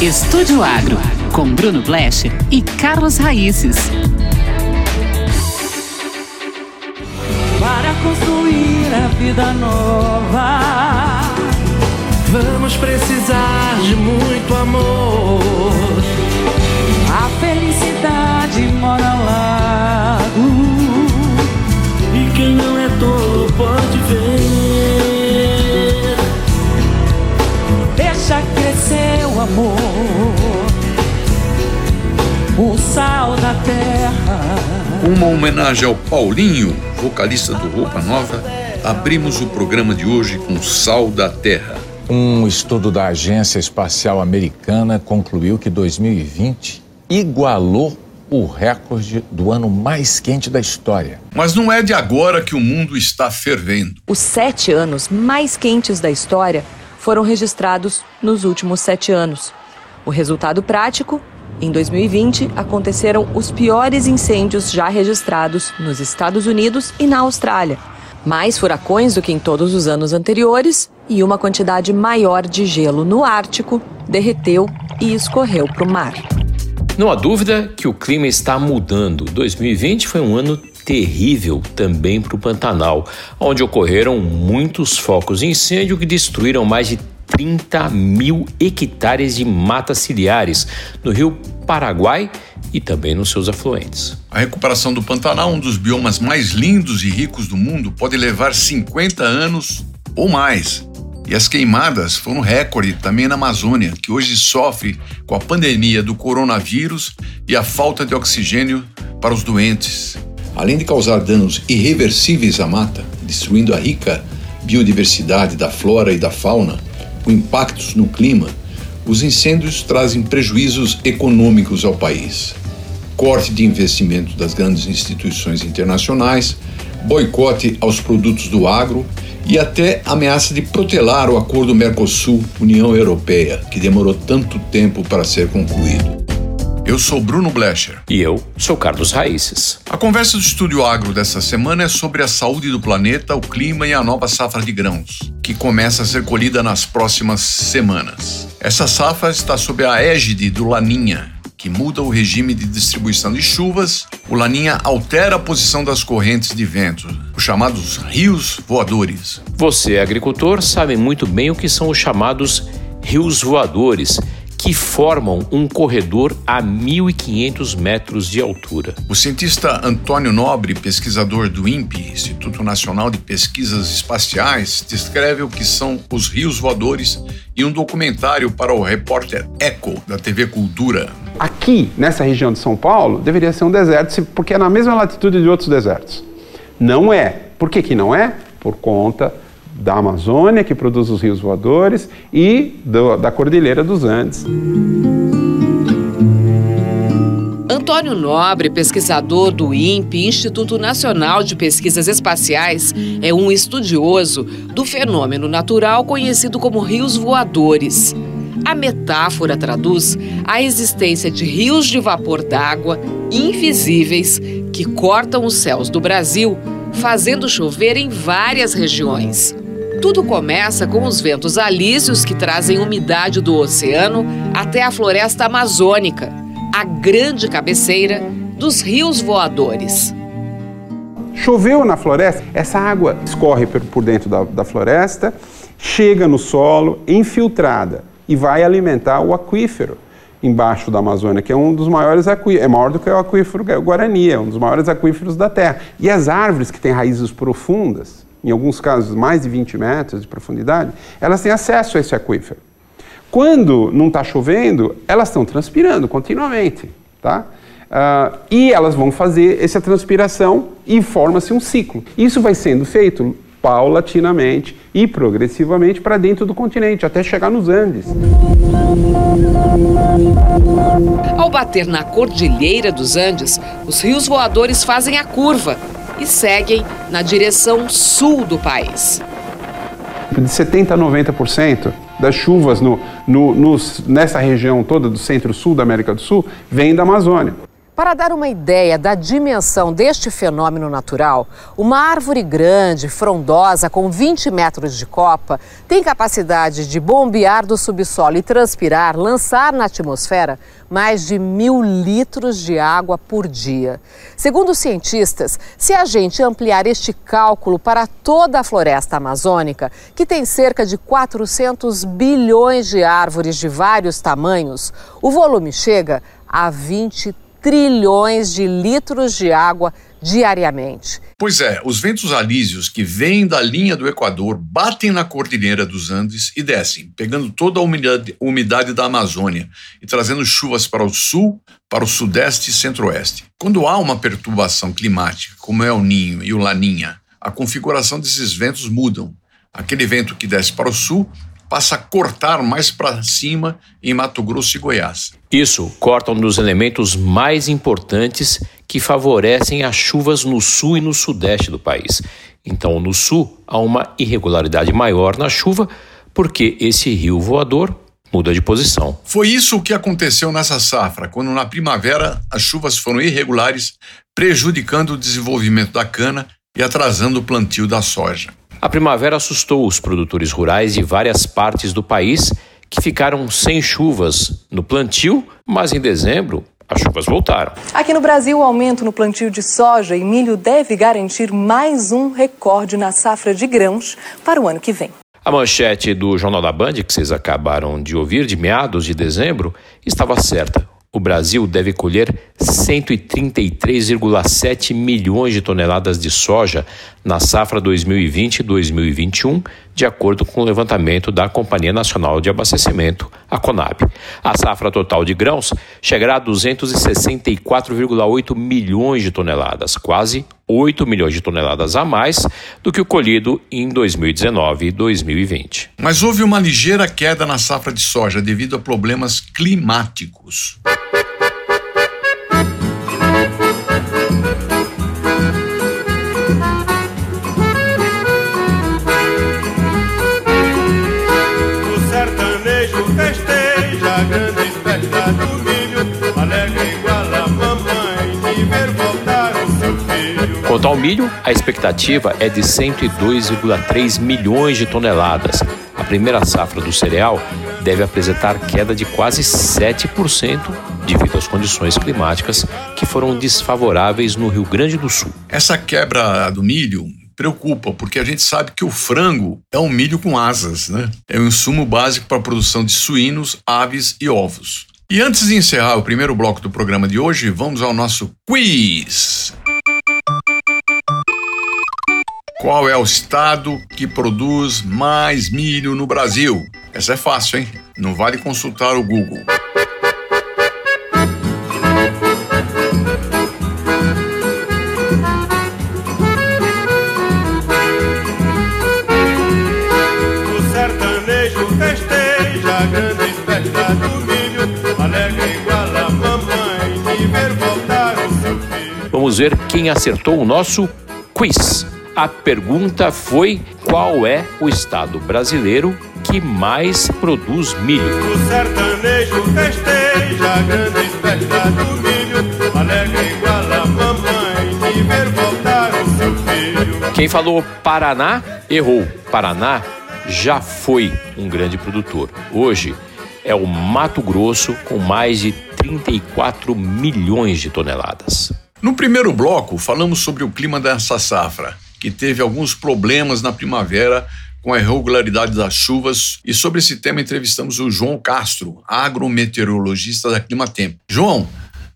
Estúdio Agro, com Bruno Blecher e Carlos Raíces. Para construir a vida nova, vamos precisar de muito amor. A felicidade mora ao lado, e quem não é tolo amor, o sal da terra. Uma homenagem ao Paulinho, vocalista do Roupa Nova, abrimos o programa de hoje com Sal da Terra. Um estudo da Agência Espacial Americana concluiu que 2020 igualou o recorde do ano mais quente da história. Mas não é de agora que o mundo está fervendo. Os sete anos mais quentes da história foram registrados nos últimos sete anos. O resultado prático? Em 2020, aconteceram os piores incêndios já registrados nos Estados Unidos e na Austrália. Mais furacões do que em todos os anos anteriores e uma quantidade maior de gelo no Ártico derreteu e escorreu para o mar. Não há dúvida que o clima está mudando. 2020 foi um ano terrível também para o Pantanal, onde ocorreram muitos focos de incêndio que destruíram mais de 30 mil hectares de matas ciliares no rio Paraguai e também nos seus afluentes. A recuperação do Pantanal, um dos biomas mais lindos e ricos do mundo, pode levar 50 anos ou mais. E as queimadas foram recorde também na Amazônia, que hoje sofre com a pandemia do coronavírus e a falta de oxigênio para os doentes. Além de causar danos irreversíveis à mata, destruindo a rica biodiversidade da flora e da fauna, com impactos no clima, os incêndios trazem prejuízos econômicos ao país. Corte de investimento das grandes instituições internacionais, boicote aos produtos do agro e até ameaça de protelar o acordo Mercosul-União Europeia, que demorou tanto tempo para ser concluído. Eu sou Bruno Blecher. E eu sou Carlos Raíces. A conversa do Estúdio Agro dessa semana é sobre a saúde do planeta, o clima e a nova safra de grãos, que começa a ser colhida nas próximas semanas. Essa safra está sob a égide do Laninha, que muda o regime de distribuição de chuvas, o Laninha altera a posição das correntes de vento, os chamados rios voadores. Você, agricultor, sabe muito bem o que são os chamados rios voadores, que formam um corredor a 1.500 metros de altura. O cientista Antônio Nobre, pesquisador do INPE, Instituto Nacional de Pesquisas Espaciais, descreve o que são os rios voadores em um documentário para o repórter Eco, da TV Cultura. Aqui, nessa região de São Paulo, deveria ser um deserto, porque é na mesma latitude de outros desertos. Não é. Por que, que não é? Por conta da Amazônia, que produz os rios voadores, e do, da Cordilheira dos Andes. Antônio Nobre, pesquisador do INPE, Instituto Nacional de Pesquisas Espaciais, é um estudioso do fenômeno natural conhecido como rios voadores. A metáfora traduz a existência de rios de vapor d'água invisíveis que cortam os céus do Brasil, fazendo chover em várias regiões. Tudo começa com os ventos alísios que trazem umidade do oceano até a floresta amazônica, a grande cabeceira dos rios voadores. Choveu na floresta, essa água escorre por dentro da, da floresta, chega no solo, infiltrada e vai alimentar o aquífero embaixo da Amazônia, que é um dos maiores aquíferos, é maior do que o aquífero Guarani, é um dos maiores aquíferos da Terra. E as árvores que têm raízes profundas, em alguns casos mais de 20 metros de profundidade, elas têm acesso a esse aquífero. Quando não está chovendo, elas estão transpirando continuamente, tá? Uh, e elas vão fazer essa transpiração e forma-se um ciclo. Isso vai sendo feito paulatinamente e progressivamente para dentro do continente, até chegar nos Andes. Ao bater na cordilheira dos Andes, os rios voadores fazem a curva e seguem na direção sul do país. De 70% a 90% das chuvas no, no, nessa região toda do centro-sul da América do Sul vem da Amazônia. Para dar uma ideia da dimensão deste fenômeno natural, uma árvore grande, frondosa, com 20 metros de copa, tem capacidade de bombear do subsolo e transpirar, lançar na atmosfera mais de mil litros de água por dia. Segundo os cientistas, se a gente ampliar este cálculo para toda a floresta amazônica, que tem cerca de 400 bilhões de árvores de vários tamanhos, o volume chega a 20 trilhões de litros de água diariamente. Pois é, os ventos alísios que vêm da linha do Equador batem na cordilheira dos Andes e descem, pegando toda a umidade, umidade da Amazônia e trazendo chuvas para o sul, para o sudeste e centro-oeste. Quando há uma perturbação climática, como é o Ninho e o Laninha, a configuração desses ventos mudam. Aquele vento que desce para o sul passa a cortar mais para cima em Mato Grosso e Goiás. Isso corta um dos elementos mais importantes que favorecem as chuvas no sul e no sudeste do país. Então, no sul, há uma irregularidade maior na chuva, porque esse rio voador muda de posição. Foi isso o que aconteceu nessa safra, quando na primavera as chuvas foram irregulares, prejudicando o desenvolvimento da cana e atrasando o plantio da soja. A primavera assustou os produtores rurais de várias partes do país que ficaram sem chuvas no plantio, mas em dezembro as chuvas voltaram. Aqui no Brasil, o aumento no plantio de soja e milho deve garantir mais um recorde na safra de grãos para o ano que vem. A manchete do Jornal da Band, que vocês acabaram de ouvir, de meados de dezembro, estava certa o Brasil deve colher 133,7 milhões de toneladas de soja na safra 2020-2021, de acordo com o levantamento da Companhia Nacional de Abastecimento, a CONAB. A safra total de grãos chegará a 264,8 milhões de toneladas, quase 8 milhões de toneladas a mais do que o colhido em 2019 e 2020. Mas houve uma ligeira queda na safra de soja devido a problemas climáticos. Quanto ao milho, a expectativa é de 102,3 milhões de toneladas. A primeira safra do cereal deve apresentar queda de quase 7% devido às condições climáticas que foram desfavoráveis no Rio Grande do Sul. Essa quebra do milho preocupa, porque a gente sabe que o frango é um milho com asas, né? É um insumo básico para a produção de suínos, aves e ovos. E antes de encerrar o primeiro bloco do programa de hoje, vamos ao nosso quiz. Qual é o estado que produz mais milho no Brasil? Essa é fácil, hein? Não vale consultar o Google. O sertanejo festeja a grande festa do milho, alegre igual a mamãe de ver voltar o seu filho. Vamos ver quem acertou o nosso quiz. A pergunta foi: qual é o estado brasileiro que mais produz milho? O sertanejo festeja a grande festa do milho, alegre igual a mamãe de ver voltar o seu filho. Quem falou Paraná errou. Paraná já foi um grande produtor. Hoje é o Mato Grosso com mais de 34 milhões de toneladas. No primeiro bloco, falamos sobre o clima dessa safra que teve alguns problemas na primavera com a irregularidade das chuvas. E sobre esse tema entrevistamos o João Castro, agrometeorologista da Climatempo. João,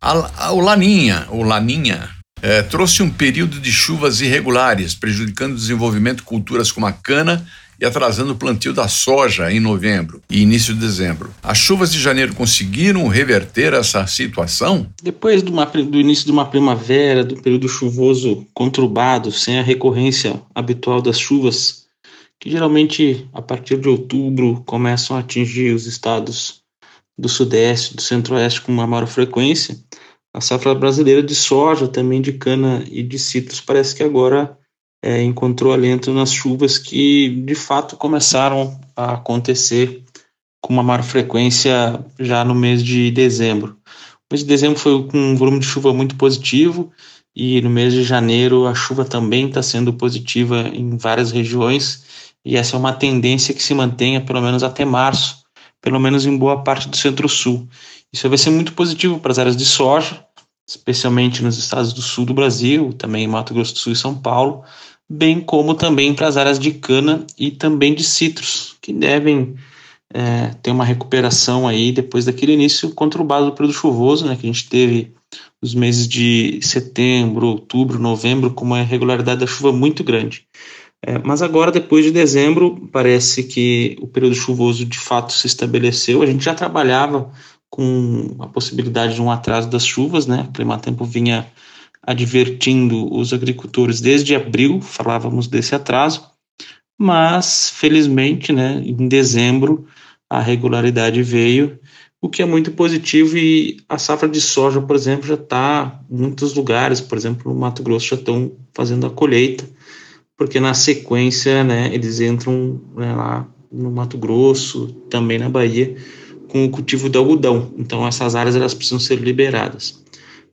a, a, o Laninha, o Laninha, é, trouxe um período de chuvas irregulares, prejudicando o desenvolvimento de culturas como a cana e atrasando o plantio da soja em novembro e início de dezembro. As chuvas de janeiro conseguiram reverter essa situação? Depois uma, do início de uma primavera, do período chuvoso conturbado, sem a recorrência habitual das chuvas, que geralmente a partir de outubro começam a atingir os estados do sudeste, do centro-oeste com uma maior frequência, a safra brasileira de soja, também de cana e de citros, parece que agora é, encontrou alento nas chuvas que de fato começaram a acontecer com uma maior frequência já no mês de dezembro. mês de dezembro foi com um volume de chuva muito positivo e no mês de janeiro a chuva também está sendo positiva em várias regiões e essa é uma tendência que se mantenha pelo menos até março, pelo menos em boa parte do centro-sul. Isso vai ser muito positivo para as áreas de soja, especialmente nos estados do sul do Brasil, também em Mato Grosso do Sul e São Paulo, bem como também para as áreas de cana e também de citros, que devem é, ter uma recuperação aí depois daquele início conturbado do período chuvoso, né, que a gente teve os meses de setembro, outubro, novembro, com uma irregularidade da chuva muito grande. É, mas agora, depois de dezembro, parece que o período chuvoso de fato se estabeleceu. A gente já trabalhava com a possibilidade de um atraso das chuvas, né? O Climatempo vinha advertindo os agricultores desde abril, falávamos desse atraso, mas felizmente, né, em dezembro a regularidade veio, o que é muito positivo e a safra de soja, por exemplo, já está em muitos lugares, por exemplo, no Mato Grosso já estão fazendo a colheita, porque na sequência, né, eles entram né, lá no Mato Grosso, também na Bahia, com o cultivo de algodão. Então essas áreas elas precisam ser liberadas.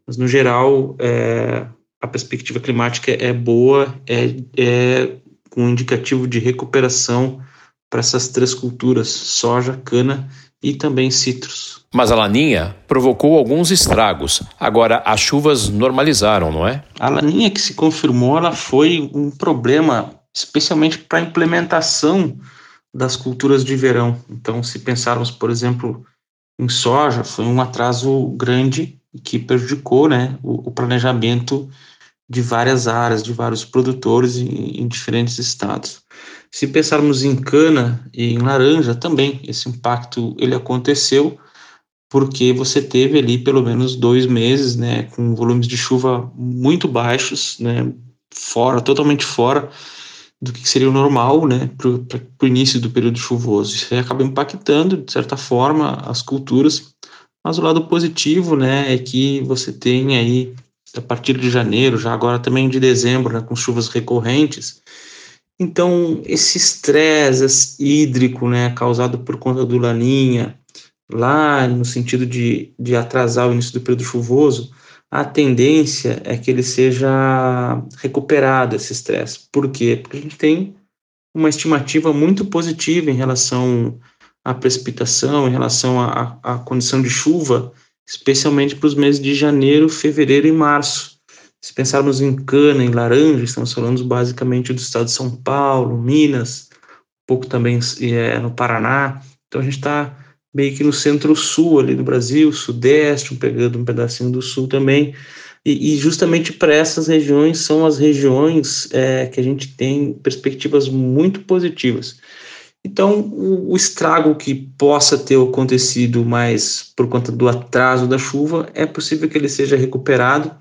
Mas no geral é, a perspectiva climática é boa, é, é com um indicativo de recuperação para essas três culturas: soja, cana e também citros. Mas a laninha provocou alguns estragos. Agora as chuvas normalizaram, não é? A laninha que se confirmou, ela foi um problema, especialmente para a implementação das culturas de verão. Então, se pensarmos, por exemplo, em soja, foi um atraso grande que prejudicou né, o, o planejamento de várias áreas, de vários produtores em, em, diferentes estados. Se pensarmos em cana e em laranja também, esse impacto ele aconteceu porque você teve ali pelo menos dois meses, né, com volumes de chuva muito baixos, né, fora, totalmente fora do que seria o normal, né, para o início do período chuvoso. Isso acaba impactando, de certa forma, as culturas, mas o lado positivo, né, é que você tem aí, a partir de janeiro, já agora também de dezembro, né, com chuvas recorrentes, então esse estresse hídrico, né, causado por conta do laninha, lá no sentido de, de atrasar o início do período chuvoso, a tendência é que ele seja recuperado, esse estresse. Por quê? Porque a gente tem uma estimativa muito positiva em relação à precipitação, em relação à, à condição de chuva, especialmente para os meses de janeiro, fevereiro e março. Se pensarmos em cana, em laranja, estamos falando basicamente do estado de São Paulo, Minas, um pouco também é, no Paraná. Então a gente está meio que no centro-sul ali do Brasil, sudeste, pegando um pedacinho do sul também. E, e justamente para essas regiões são as regiões é, que a gente tem perspectivas muito positivas. Então, o, o, estrago que possa ter acontecido mais por conta do atraso da chuva, é possível que ele seja recuperado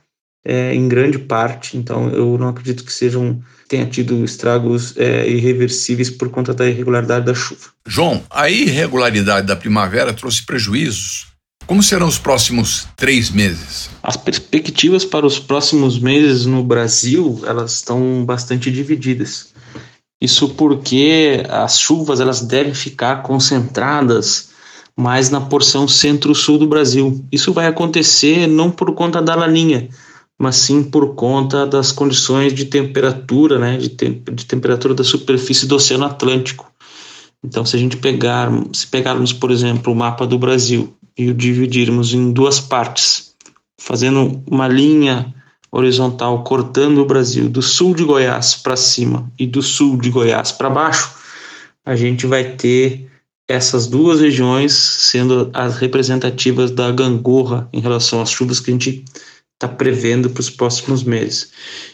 é, em grande parte. Então, eu não acredito que sejam tenha tido estragos é, irreversíveis por conta da irregularidade da chuva. João, a irregularidade da primavera trouxe prejuízos. Como serão os próximos três meses? As perspectivas para os próximos meses no Brasil elas estão bastante divididas. Isso porque as chuvas elas devem ficar concentradas mais na porção centro-sul do Brasil. Isso vai acontecer não por conta da laninha, mas sim por conta das condições de temperatura, né, de, te de temperatura da superfície do Oceano Atlântico. Então, se a gente pegar, se pegarmos, por exemplo, o mapa do Brasil e o dividirmos em duas partes, fazendo uma linha horizontal cortando o Brasil do sul de Goiás para cima e do sul de Goiás para baixo, a gente vai ter essas duas regiões sendo as representativas da gangorra em relação às chuvas que a gente está prevendo para os próximos meses.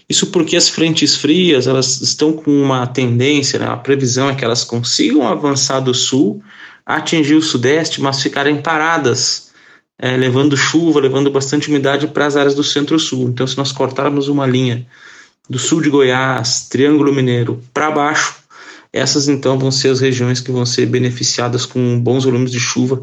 Isso porque as frentes frias elas estão com uma tendência, né, a previsão é que elas consigam avançar do sul, atingir o sudeste, mas ficarem paradas, é, levando chuva, levando bastante umidade para as áreas do centro-sul. Então, se nós cortarmos uma linha do sul de Goiás, Triângulo Mineiro, para baixo, essas então vão ser as regiões que vão ser beneficiadas com bons volumes de chuva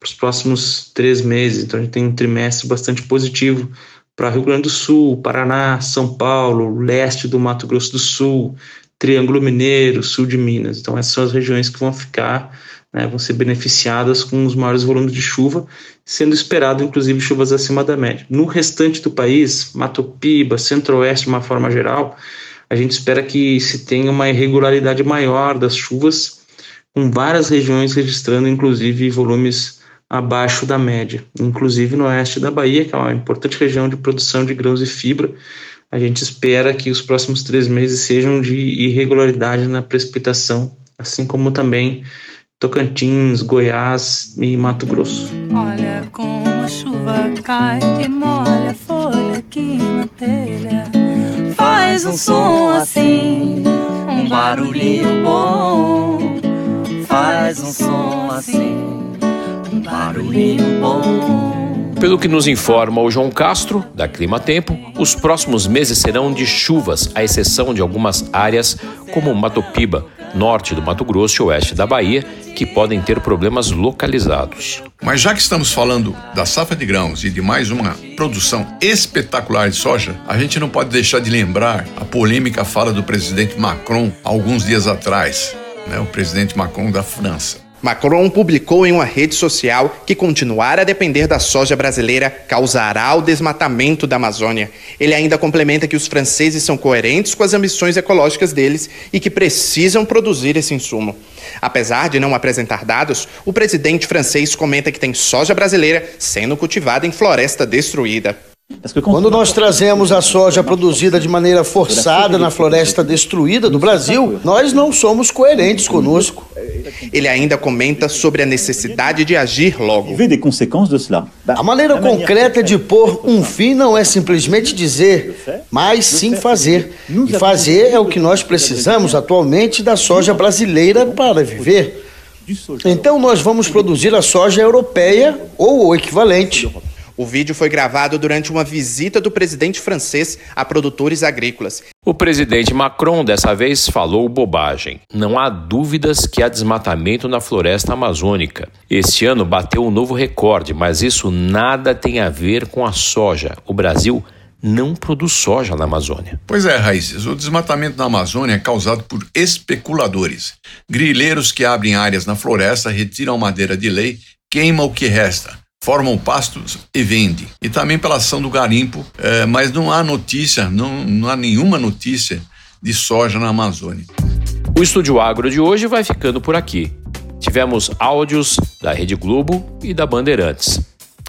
para os próximos três meses. Então, a gente tem um trimestre bastante positivo para Rio Grande do Sul, Paraná, São Paulo, leste do Mato Grosso do Sul, Triângulo Mineiro, sul de Minas. Então, essas são as regiões que vão ficar né, vão ser beneficiadas com os maiores volumes de chuva, sendo esperado inclusive chuvas acima da média. No restante do país, Mato Piba, Centro-Oeste de uma forma geral, a gente espera que se tenha uma irregularidade maior das chuvas, com várias regiões registrando inclusive volumes abaixo da média, inclusive no oeste da Bahia, que é uma importante região de produção de grãos e fibra. A gente espera que os próximos três meses sejam de irregularidade na precipitação, assim como também Tocantins, Goiás e Mato Grosso. Olha como a chuva cai e molha a folha aqui na telha. Faz um som assim, um barulhinho bom. Faz um som assim, um barulhinho bom. Pelo que nos informa o João Castro, da Clima Tempo, os próximos meses serão de chuvas, à exceção de algumas áreas como Mato Piba, norte do Mato Grosso e oeste da Bahia, que podem ter problemas localizados. Mas já que estamos falando da safra de grãos e de mais uma produção espetacular de soja, a gente não pode deixar de lembrar a polêmica fala do presidente Macron alguns dias atrás, né, o presidente Macron da França. Macron publicou em uma rede social que continuar a depender da soja brasileira causará o desmatamento da Amazônia. Ele ainda complementa que os franceses são coerentes com as ambições ecológicas deles e que precisam produzir esse insumo. Apesar de não apresentar dados, o presidente francês comenta que tem soja brasileira sendo cultivada em floresta destruída. Quando nós trazemos a soja produzida de maneira forçada na floresta destruída do Brasil, nós não somos coerentes conosco. Ele ainda comenta sobre a necessidade de agir logo. A maneira concreta de pôr um fim não é simplesmente dizer, mas sim fazer. E fazer é o que nós precisamos atualmente da soja brasileira para viver. Então nós vamos produzir a soja europeia ou o equivalente. O vídeo foi gravado durante uma visita do presidente francês a produtores agrícolas. O presidente Macron dessa vez falou bobagem. Não há dúvidas que há desmatamento na floresta amazônica. Este ano bateu um novo recorde, mas isso nada tem a ver com a soja. O Brasil não produz soja na Amazônia. Pois é, Raízes, o desmatamento na Amazônia é causado por especuladores. Grileiros que abrem áreas na floresta, retiram madeira de lei, queimam o que resta formam pastos e vendem. E também pela ação do garimpo, é, mas não há notícia, não, não há nenhuma notícia de soja na Amazônia. O Estúdio Agro de hoje vai ficando por aqui. Tivemos áudios da Rede Globo e da Bandeirantes.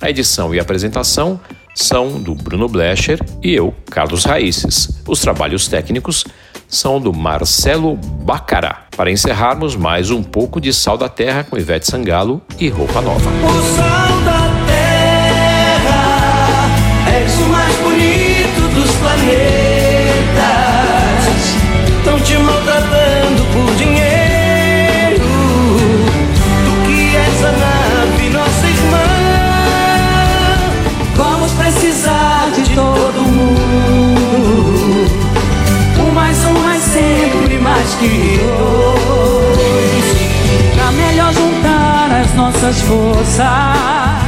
A edição e a apresentação são do Bruno Blecher e eu, Carlos Raíces. Os trabalhos técnicos são do Marcelo Bacará. Para encerrarmos mais um pouco de Sal da Terra com Ivete Sangalo e Roupa Nova. Planetas. Estão te maltratando por dinheiro. Tu que és a nave, nossa irmã. Vamos precisar de todo mundo. Um mais um mais sempre mais que dois. Pra melhor juntar as nossas forças.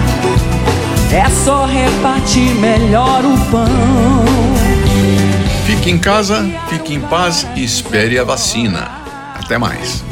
É só repartir melhor. Fique em casa, fique em paz e espere a vacina. Até mais.